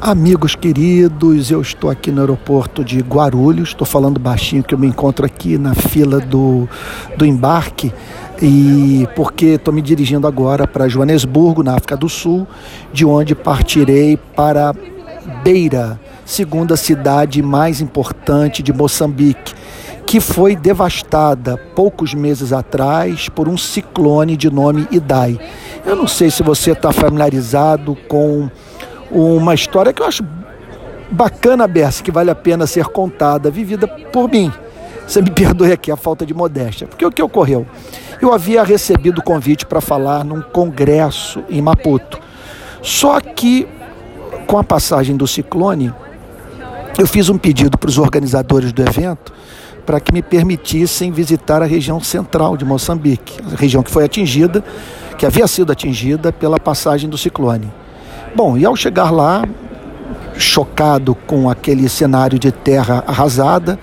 Amigos queridos, eu estou aqui no aeroporto de Guarulhos, estou falando baixinho que eu me encontro aqui na fila do, do embarque e porque estou me dirigindo agora para Joanesburgo, na África do Sul, de onde partirei para Beira, segunda cidade mais importante de Moçambique, que foi devastada poucos meses atrás por um ciclone de nome Idai. Eu não sei se você está familiarizado com uma história que eu acho bacana, Berce, que vale a pena ser contada, vivida por mim. Você me perdoe aqui a falta de modéstia. Porque o que ocorreu? Eu havia recebido o convite para falar num congresso em Maputo. Só que, com a passagem do ciclone, eu fiz um pedido para os organizadores do evento para que me permitissem visitar a região central de Moçambique, a região que foi atingida, que havia sido atingida pela passagem do ciclone. Bom, e ao chegar lá, chocado com aquele cenário de terra arrasada,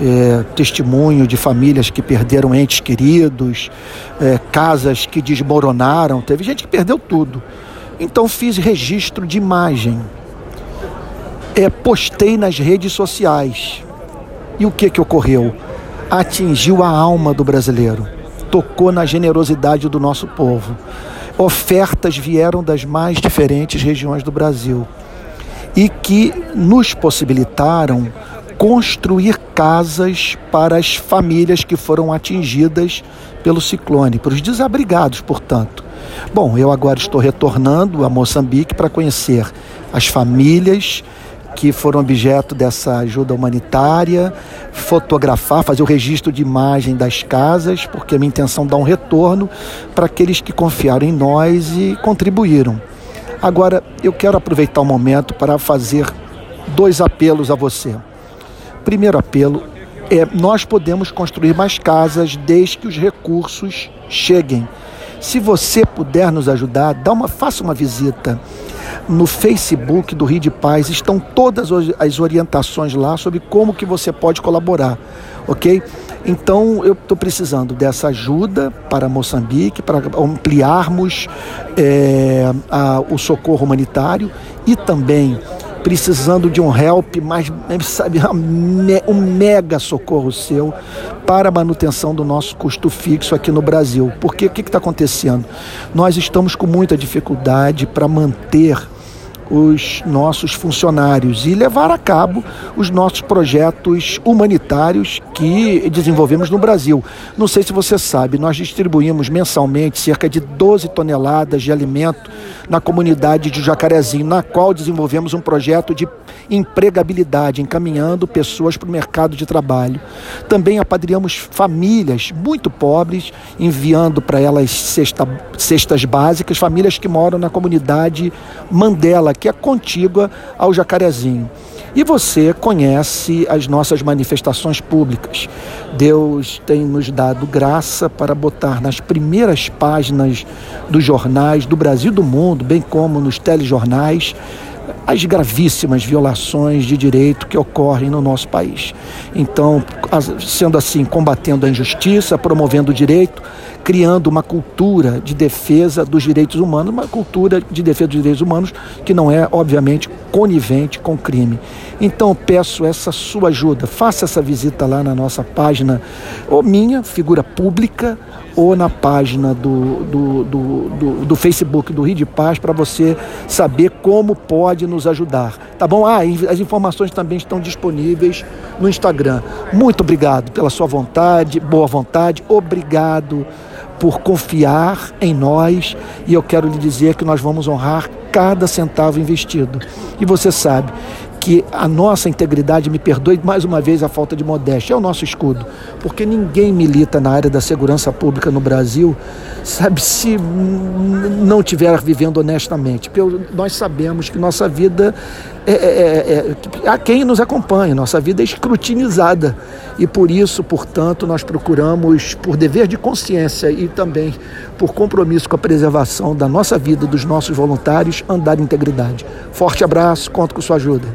é, testemunho de famílias que perderam entes queridos, é, casas que desmoronaram, teve gente que perdeu tudo. Então fiz registro de imagem, é, postei nas redes sociais. E o que, que ocorreu? Atingiu a alma do brasileiro, tocou na generosidade do nosso povo ofertas vieram das mais diferentes regiões do Brasil e que nos possibilitaram construir casas para as famílias que foram atingidas pelo ciclone, para os desabrigados, portanto. Bom, eu agora estou retornando a Moçambique para conhecer as famílias que foram objeto dessa ajuda humanitária, fotografar, fazer o registro de imagem das casas, porque a minha intenção é dar um retorno para aqueles que confiaram em nós e contribuíram. Agora, eu quero aproveitar o momento para fazer dois apelos a você. Primeiro apelo é: nós podemos construir mais casas desde que os recursos cheguem. Se você puder nos ajudar, dá uma, faça uma visita no Facebook do Rio de Paz estão todas as orientações lá sobre como que você pode colaborar, ok? Então eu estou precisando dessa ajuda para Moçambique, para ampliarmos é, a, o socorro humanitário e também precisando de um help, mas sabe, um mega socorro seu para a manutenção do nosso custo fixo aqui no Brasil. Porque o que está acontecendo? Nós estamos com muita dificuldade para manter os nossos funcionários e levar a cabo os nossos projetos humanitários que desenvolvemos no Brasil. Não sei se você sabe, nós distribuímos mensalmente cerca de 12 toneladas de alimento na comunidade de Jacarezinho, na qual desenvolvemos um projeto de empregabilidade, encaminhando pessoas para o mercado de trabalho. Também apadrinhamos famílias muito pobres, enviando para elas cesta, cestas básicas, famílias que moram na comunidade Mandela, que é contígua ao Jacarezinho. E você conhece as nossas manifestações públicas. Deus tem nos dado graça para botar nas primeiras páginas dos jornais do Brasil e do mundo, bem como nos telejornais, as gravíssimas violações de direito que ocorrem no nosso país. Então, sendo assim, combatendo a injustiça, promovendo o direito, criando uma cultura de defesa dos direitos humanos, uma cultura de defesa dos direitos humanos que não é, obviamente, conivente com crime. Então, peço essa sua ajuda. Faça essa visita lá na nossa página, ou minha, figura pública, ou na página do, do, do, do, do Facebook do Rio de Paz para você saber como pode nos ajudar. Tá bom? Ah, as informações também estão disponíveis no Instagram. Muito obrigado pela sua vontade, boa vontade. Obrigado por confiar em nós e eu quero lhe dizer que nós vamos honrar cada centavo investido. E você sabe que a nossa integridade, me perdoe mais uma vez a falta de modéstia, é o nosso escudo, porque ninguém milita na área da segurança pública no Brasil, sabe, se não estiver vivendo honestamente. Nós sabemos que nossa vida é, é, é, é, há quem nos acompanha, nossa vida é escrutinizada e por isso, portanto, nós procuramos, por dever de consciência e também por compromisso com a preservação da nossa vida, dos nossos voluntários, andar em integridade. Forte abraço, conto com sua ajuda.